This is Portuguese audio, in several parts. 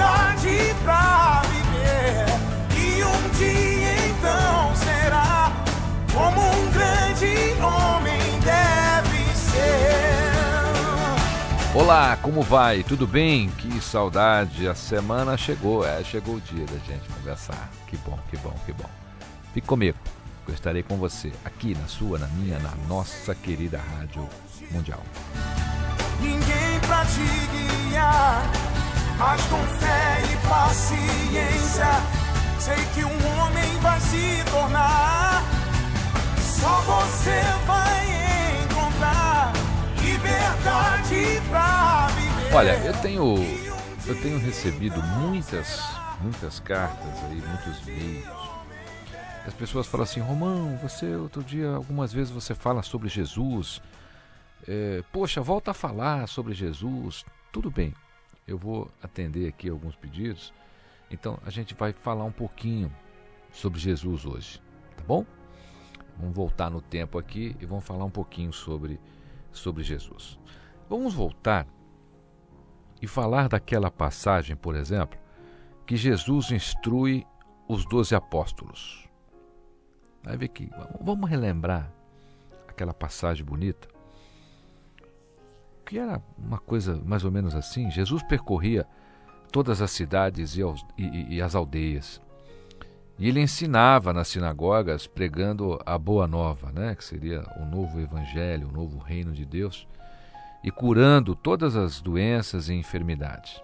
liberdade pra viver. E um dia então será como um grande homem deve ser. Olá, como vai? Tudo bem? Que saudade, a semana chegou, é, chegou o dia da gente conversar. Que bom, que bom, que bom. Fique comigo, eu estarei com você aqui na sua, na minha, na nossa querida Rádio Mundial. ninguém pra te guiar. Mas com fé e paciência, sei que um homem vai se tornar. Só você vai encontrar liberdade pra viver. Olha, eu tenho eu tenho recebido muitas muitas cartas aí, muitos e-mails. As pessoas falam assim, Romão, você outro dia algumas vezes você fala sobre Jesus. É, Poxa, volta a falar sobre Jesus. Tudo bem, eu vou atender aqui alguns pedidos. Então a gente vai falar um pouquinho sobre Jesus hoje, tá bom? Vamos voltar no tempo aqui e vamos falar um pouquinho sobre, sobre Jesus. Vamos voltar e falar daquela passagem, por exemplo, que Jesus instrui os doze apóstolos. Vai ver que vamos relembrar aquela passagem bonita que era uma coisa mais ou menos assim. Jesus percorria todas as cidades e, aos- e- e- as aldeias. E ele ensinava nas sinagogas, pregando a boa nova, né? que seria o novo evangelho, o novo reino de Deus, e curando todas as doenças e enfermidades.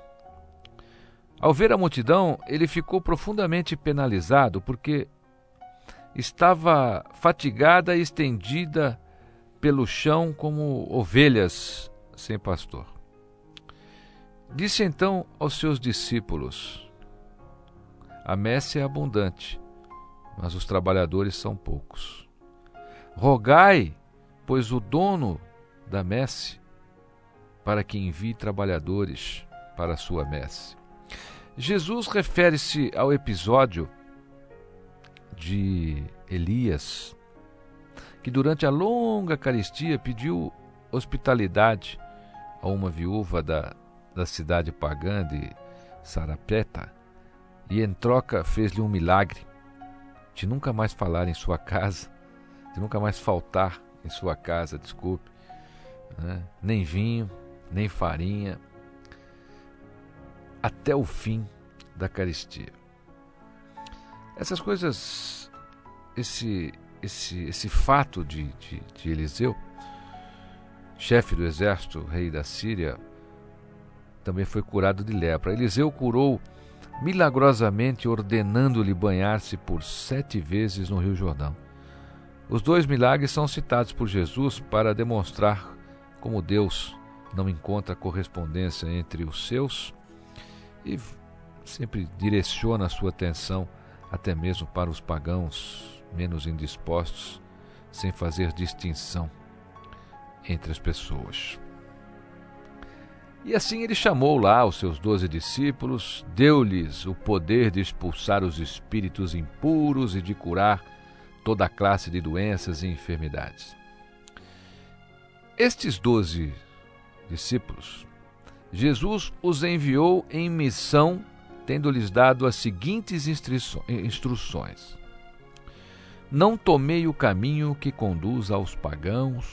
Ao ver a multidão, ele ficou profundamente penalizado porque estava fatigada e estendida pelo chão como ovelhas sem pastor. Disse então aos seus discípulos: A messe é abundante, mas os trabalhadores são poucos. Rogai, pois, o dono da messe, para que envie trabalhadores para a sua messe. Jesus refere-se ao episódio de Elias, que durante a longa caristia pediu hospitalidade a uma viúva da, da cidade pagã de Sarapeta e em troca fez-lhe um milagre de nunca mais falar em sua casa, de nunca mais faltar em sua casa, desculpe, né? nem vinho, nem farinha, até o fim da caristia. Essas coisas, esse, esse, esse fato de, de, de Eliseu, chefe do exército, rei da Síria, também foi curado de lepra. Eliseu curou milagrosamente, ordenando-lhe banhar-se por sete vezes no Rio Jordão. Os dois milagres são citados por Jesus para demonstrar como Deus não encontra correspondência entre os seus e sempre direciona a sua atenção até mesmo para os pagãos menos indispostos, sem fazer distinção entre as pessoas. E assim ele chamou lá os seus doze discípulos, deu-lhes o poder de expulsar os espíritos impuros e de curar toda a classe de doenças e enfermidades. Estes doze discípulos, Jesus os enviou em missão, tendo-lhes dado as seguintes instruções: Não tomei o caminho que conduz aos pagãos,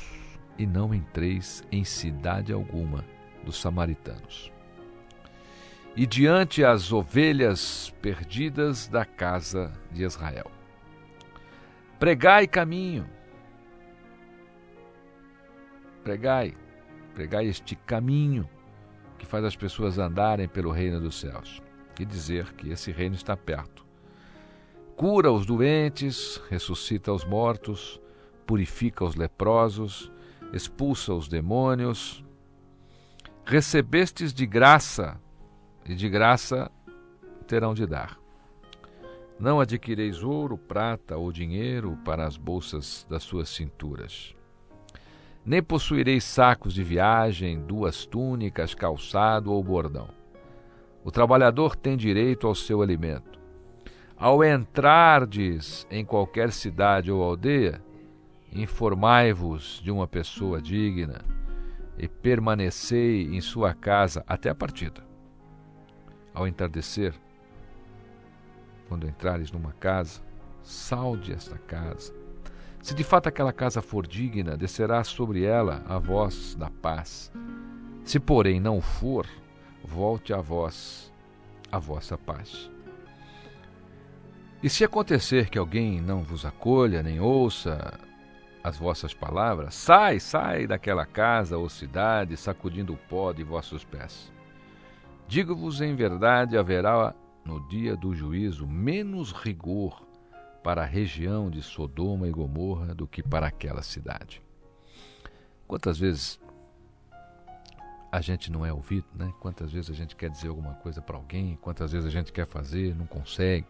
e não entreis em cidade alguma dos samaritanos. E diante as ovelhas perdidas da casa de Israel. Pregai caminho. Pregai, pregai este caminho que faz as pessoas andarem pelo reino dos céus e dizer que esse reino está perto. Cura os doentes, ressuscita os mortos, purifica os leprosos, expulsa os demônios. Recebestes de graça, e de graça terão de dar. Não adquireis ouro, prata ou dinheiro para as bolsas das suas cinturas nem possuireis sacos de viagem, duas túnicas, calçado ou bordão. O trabalhador tem direito ao seu alimento. Ao entrardes em qualquer cidade ou aldeia, informai-vos de uma pessoa digna e permanecei em sua casa até a partida. Ao entardecer, quando entrares numa casa, salde esta casa se de fato aquela casa for digna, descerá sobre ela a voz da paz. Se, porém, não for, volte a vós a vossa paz. E se acontecer que alguém não vos acolha, nem ouça as vossas palavras, sai, sai daquela casa ou cidade, sacudindo o pó de vossos pés. Digo-vos em verdade: haverá no dia do juízo menos rigor para a região de Sodoma e Gomorra do que para aquela cidade. Quantas vezes a gente não é ouvido, né? Quantas vezes a gente quer dizer alguma coisa para alguém, quantas vezes a gente quer fazer, não consegue.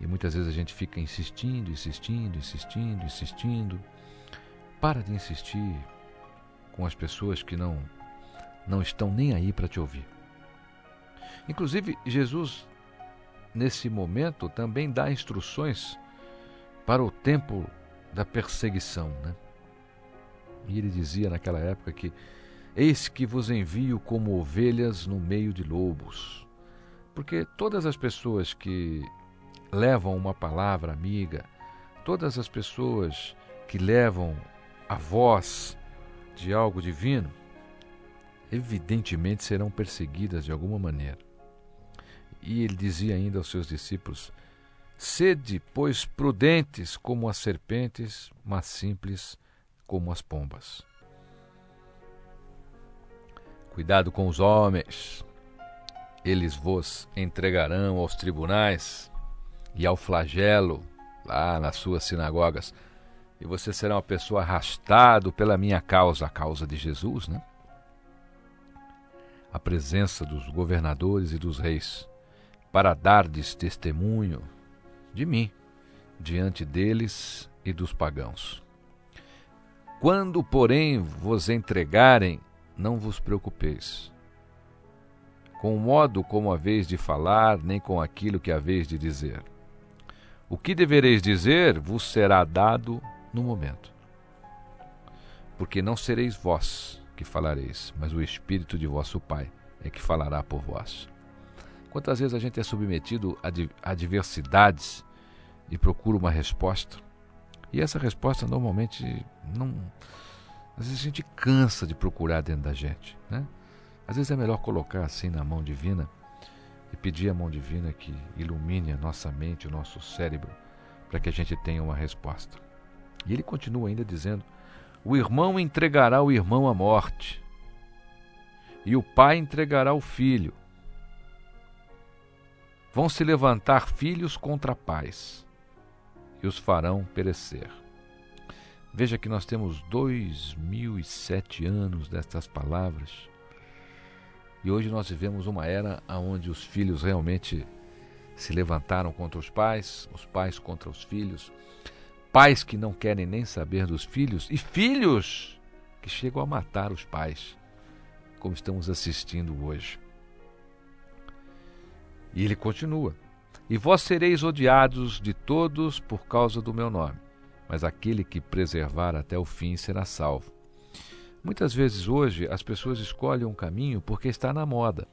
E muitas vezes a gente fica insistindo, insistindo, insistindo, insistindo. Para de insistir com as pessoas que não não estão nem aí para te ouvir. Inclusive, Jesus nesse momento também dá instruções para o tempo da perseguição. Né? E ele dizia naquela época que: Eis que vos envio como ovelhas no meio de lobos. Porque todas as pessoas que levam uma palavra amiga, todas as pessoas que levam a voz de algo divino, evidentemente serão perseguidas de alguma maneira. E ele dizia ainda aos seus discípulos: Sede, pois, prudentes como as serpentes, mas simples como as pombas. Cuidado com os homens, eles vos entregarão aos tribunais e ao flagelo lá nas suas sinagogas, e você será uma pessoa arrastado pela minha causa, a causa de Jesus, né? A presença dos governadores e dos reis, para dardes testemunho de mim diante deles e dos pagãos. Quando, porém, vos entregarem, não vos preocupeis. Com o modo como haveis de falar, nem com aquilo que haveis de dizer. O que devereis dizer vos será dado no momento. Porque não sereis vós que falareis, mas o Espírito de vosso Pai é que falará por vós. Quantas vezes a gente é submetido a adversidades e procura uma resposta, e essa resposta normalmente não. Às vezes a gente cansa de procurar dentro da gente. Né? Às vezes é melhor colocar assim na mão divina e pedir à mão divina que ilumine a nossa mente, o nosso cérebro, para que a gente tenha uma resposta. E ele continua ainda dizendo: O irmão entregará o irmão à morte, e o pai entregará o filho. Vão se levantar filhos contra pais, e os farão perecer. Veja que nós temos dois mil e sete anos destas palavras, e hoje nós vivemos uma era onde os filhos realmente se levantaram contra os pais, os pais contra os filhos, pais que não querem nem saber dos filhos, e filhos que chegam a matar os pais, como estamos assistindo hoje. E ele continua: E vós sereis odiados de todos por causa do meu nome, mas aquele que preservar até o fim será salvo. Muitas vezes hoje as pessoas escolhem um caminho porque está na moda.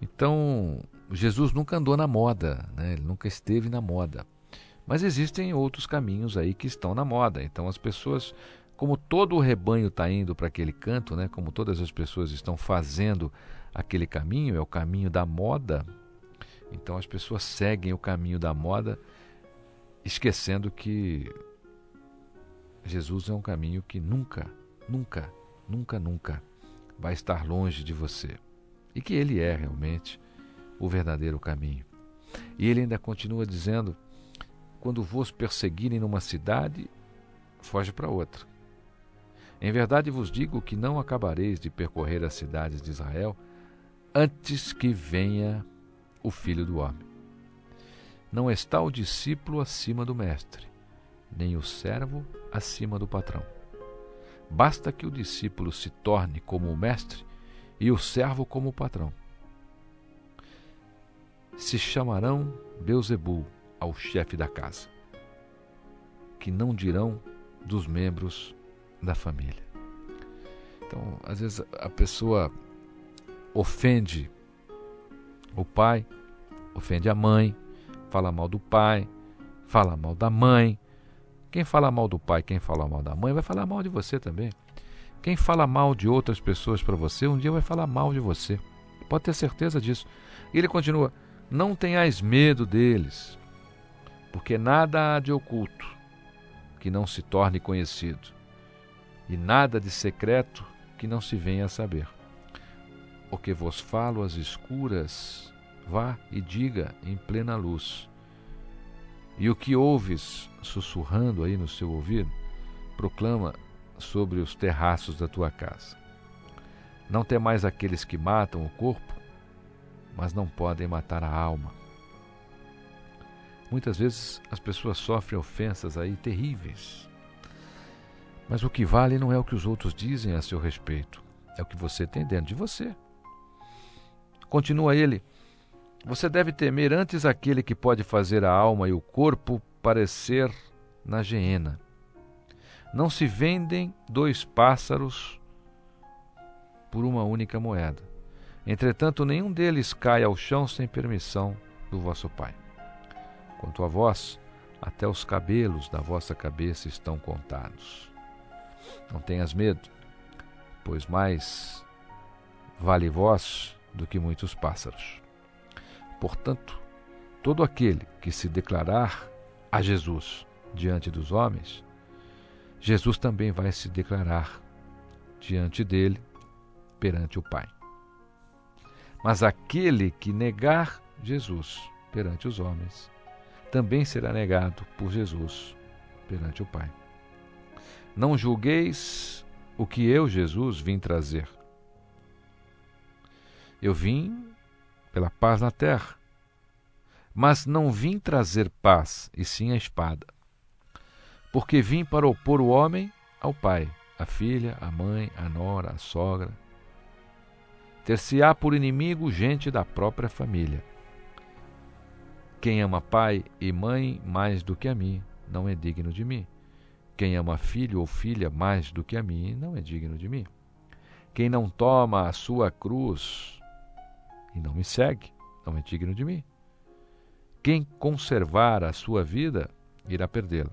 Então, Jesus nunca andou na moda, né? ele nunca esteve na moda. Mas existem outros caminhos aí que estão na moda. Então as pessoas, como todo o rebanho está indo para aquele canto, né? Como todas as pessoas estão fazendo aquele caminho, é o caminho da moda. Então as pessoas seguem o caminho da moda, esquecendo que Jesus é um caminho que nunca, nunca, nunca, nunca vai estar longe de você. E que ele é realmente o verdadeiro caminho. E ele ainda continua dizendo: quando vos perseguirem numa cidade, foge para outra. Em verdade vos digo que não acabareis de percorrer as cidades de Israel antes que venha o Filho do Homem. Não está o discípulo acima do mestre, nem o servo acima do patrão. Basta que o discípulo se torne como o mestre e o servo como o patrão. Se chamarão Beuzebu ao chefe da casa, que não dirão dos membros da família. Então, às vezes a pessoa ofende o pai, ofende a mãe, fala mal do pai, fala mal da mãe. Quem fala mal do pai, quem fala mal da mãe, vai falar mal de você também. Quem fala mal de outras pessoas para você, um dia vai falar mal de você. Pode ter certeza disso. E ele continua: Não tenhais medo deles, porque nada há de oculto que não se torne conhecido, e nada de secreto que não se venha a saber o que vos falo às escuras, vá e diga em plena luz. E o que ouves sussurrando aí no seu ouvido, proclama sobre os terraços da tua casa. Não tem mais aqueles que matam o corpo, mas não podem matar a alma. Muitas vezes as pessoas sofrem ofensas aí terríveis. Mas o que vale não é o que os outros dizem a seu respeito, é o que você tem dentro de você. Continua ele: Você deve temer antes aquele que pode fazer a alma e o corpo parecer na geena. Não se vendem dois pássaros por uma única moeda. Entretanto, nenhum deles cai ao chão sem permissão do vosso Pai. Quanto a vós, até os cabelos da vossa cabeça estão contados. Não tenhas medo, pois mais vale vós do que muitos pássaros. Portanto, todo aquele que se declarar a Jesus diante dos homens, Jesus também vai se declarar diante dele perante o Pai. Mas aquele que negar Jesus perante os homens, também será negado por Jesus perante o Pai. Não julgueis o que eu, Jesus, vim trazer. Eu vim pela paz na terra, mas não vim trazer paz, e sim a espada. Porque vim para opor o homem ao pai, a filha, a mãe, a nora, a sogra. Ter-se-á por inimigo gente da própria família. Quem ama pai e mãe mais do que a mim, não é digno de mim. Quem ama filho ou filha mais do que a mim, não é digno de mim. Quem não toma a sua cruz e não me segue, não é digno de mim. Quem conservar a sua vida, irá perdê-la.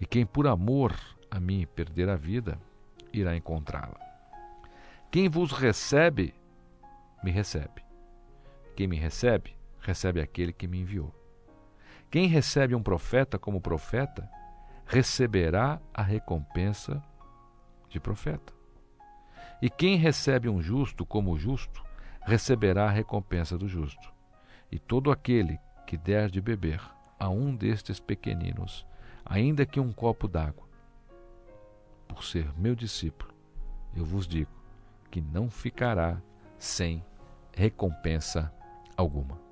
E quem por amor a mim perder a vida, irá encontrá-la. Quem vos recebe, me recebe. Quem me recebe, recebe aquele que me enviou. Quem recebe um profeta como profeta, receberá a recompensa de profeta. E quem recebe um justo como justo, receberá a recompensa do justo. E todo aquele que der de beber a um destes pequeninos, ainda que um copo d'água, por ser meu discípulo, eu vos digo que não ficará sem recompensa alguma.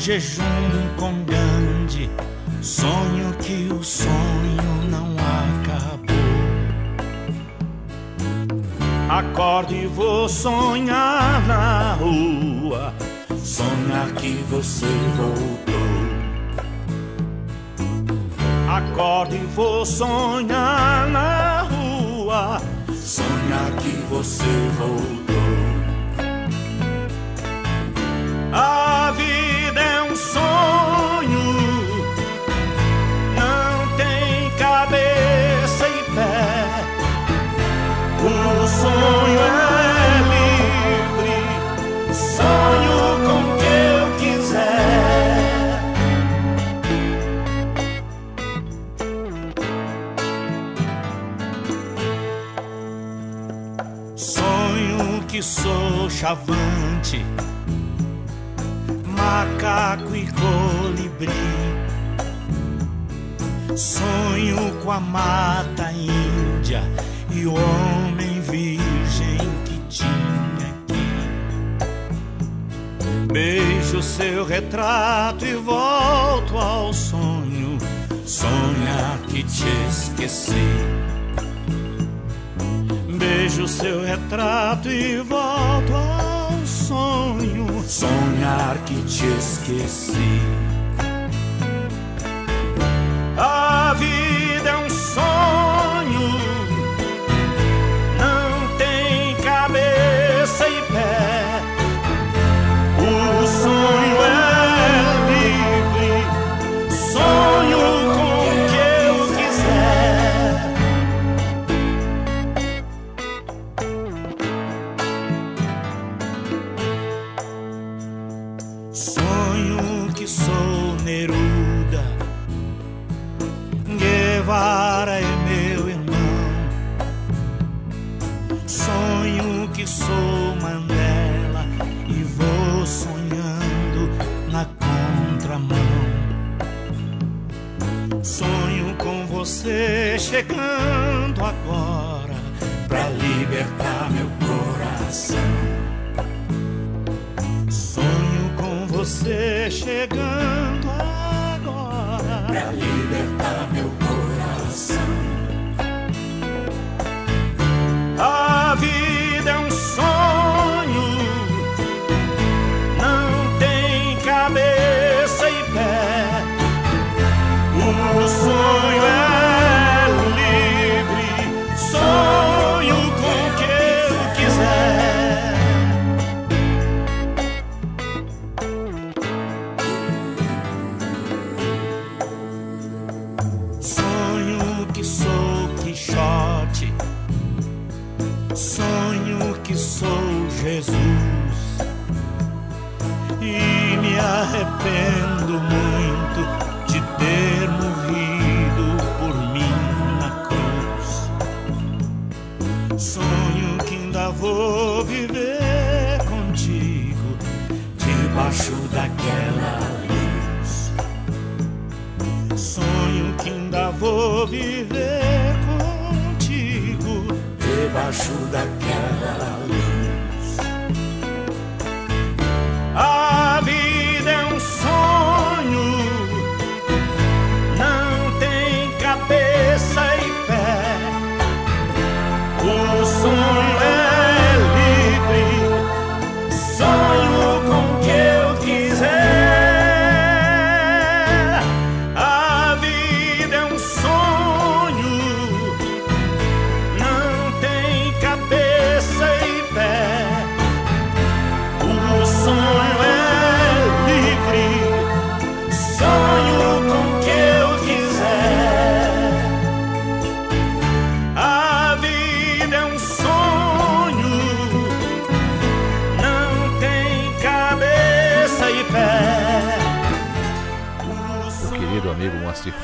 Jejum com grande sonho que o sonho não acabou. Acordo e vou sonhar na rua, sonhar que você voltou. Acordo e vou sonhar na rua, sonhar que você voltou. A vida sou chavante, macaco e colibri. Sonho com a mata índia e o homem virgem que tinha aqui. Beijo seu retrato e volto ao sonho, sonhar que te esqueci. Beijo seu retrato e volto ao sonho, sonhar que te esqueci. Chegando Jesus. E me arrependo muito de ter morrido por mim na cruz. Sonho que ainda vou viver contigo debaixo daquela luz. Sonho que ainda vou viver contigo debaixo daquela luz.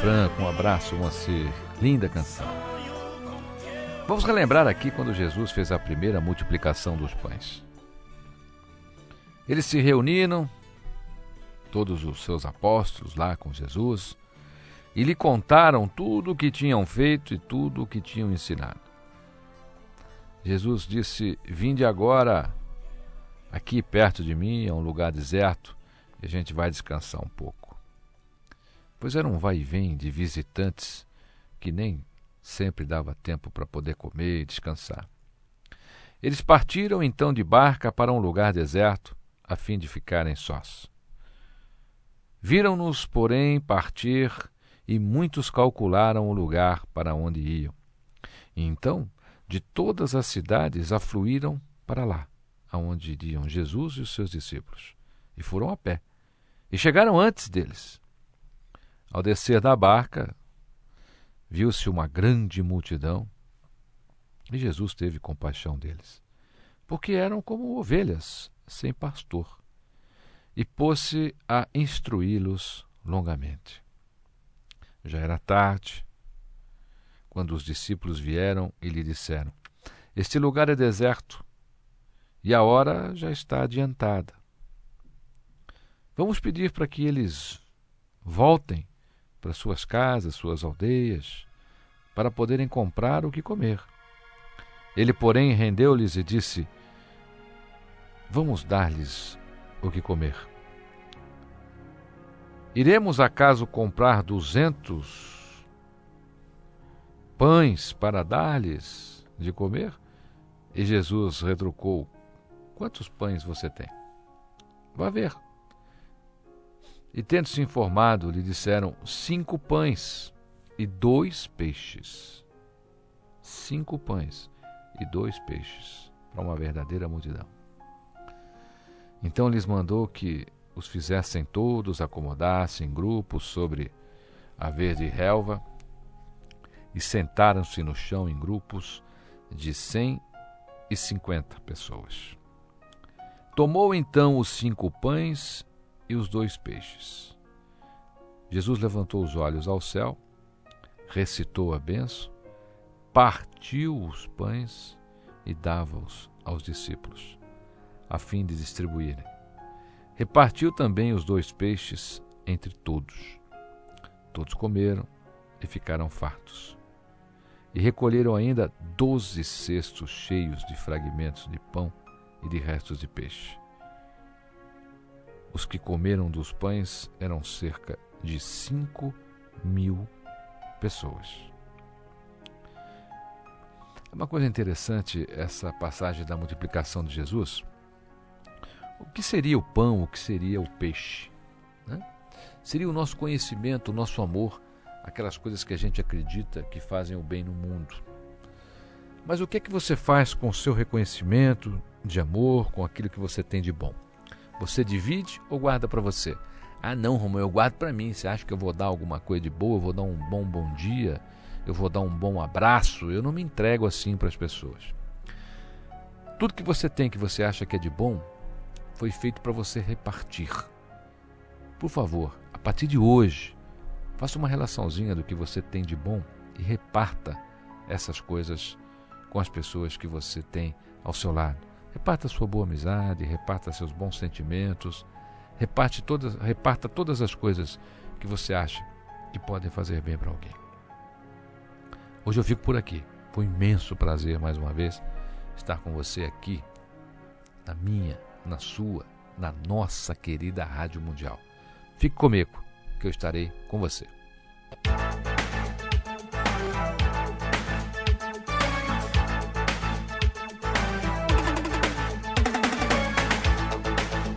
Franco, um abraço, Moacir. Linda canção. Vamos relembrar aqui quando Jesus fez a primeira multiplicação dos pães. Eles se reuniram, todos os seus apóstolos lá com Jesus, e lhe contaram tudo o que tinham feito e tudo o que tinham ensinado. Jesus disse: Vinde agora aqui perto de mim, é um lugar deserto, e a gente vai descansar um pouco. Pois era um vai e vem de visitantes que nem sempre dava tempo para poder comer e descansar. Eles partiram então de barca para um lugar deserto, a fim de ficarem sós. Viram-nos, porém, partir e muitos calcularam o lugar para onde iam. E então, de todas as cidades afluíram para lá, aonde iam Jesus e os seus discípulos, e foram a pé. E chegaram antes deles. Ao descer da barca, viu-se uma grande multidão, e Jesus teve compaixão deles, porque eram como ovelhas sem pastor, e pôs-se a instruí-los longamente. Já era tarde, quando os discípulos vieram e lhe disseram: Este lugar é deserto e a hora já está adiantada. Vamos pedir para que eles voltem para suas casas, suas aldeias, para poderem comprar o que comer. Ele, porém, rendeu-lhes e disse: Vamos dar-lhes o que comer. Iremos acaso comprar duzentos pães para dar-lhes de comer? E Jesus retrucou: Quantos pães você tem? Vá ver. E tendo se informado, lhe disseram: Cinco pães e dois peixes. Cinco pães e dois peixes para uma verdadeira multidão. Então lhes mandou que os fizessem todos acomodassem em grupos sobre a verde relva e sentaram-se no chão em grupos de cem e cinquenta pessoas. Tomou então os cinco pães e os dois peixes. Jesus levantou os olhos ao céu, recitou a benção, partiu os pães e dava-os aos discípulos, a fim de distribuírem. Repartiu também os dois peixes entre todos. Todos comeram e ficaram fartos. E recolheram ainda doze cestos cheios de fragmentos de pão e de restos de peixe. Os que comeram dos pães eram cerca de cinco mil pessoas. Uma coisa interessante essa passagem da multiplicação de Jesus o que seria o pão, o que seria o peixe? Né? Seria o nosso conhecimento, o nosso amor, aquelas coisas que a gente acredita que fazem o bem no mundo. Mas o que é que você faz com o seu reconhecimento de amor, com aquilo que você tem de bom? Você divide ou guarda para você? Ah, não, Romão, eu guardo para mim. Você acha que eu vou dar alguma coisa de boa? Eu vou dar um bom bom dia? Eu vou dar um bom abraço? Eu não me entrego assim para as pessoas. Tudo que você tem que você acha que é de bom, foi feito para você repartir. Por favor, a partir de hoje, faça uma relaçãozinha do que você tem de bom e reparta essas coisas com as pessoas que você tem ao seu lado. Reparta sua boa amizade, reparta seus bons sentimentos, reparte todas, reparta todas as coisas que você acha que podem fazer bem para alguém. Hoje eu fico por aqui. Foi um imenso prazer mais uma vez estar com você aqui na minha na sua, na nossa querida Rádio Mundial. Fique comigo, que eu estarei com você.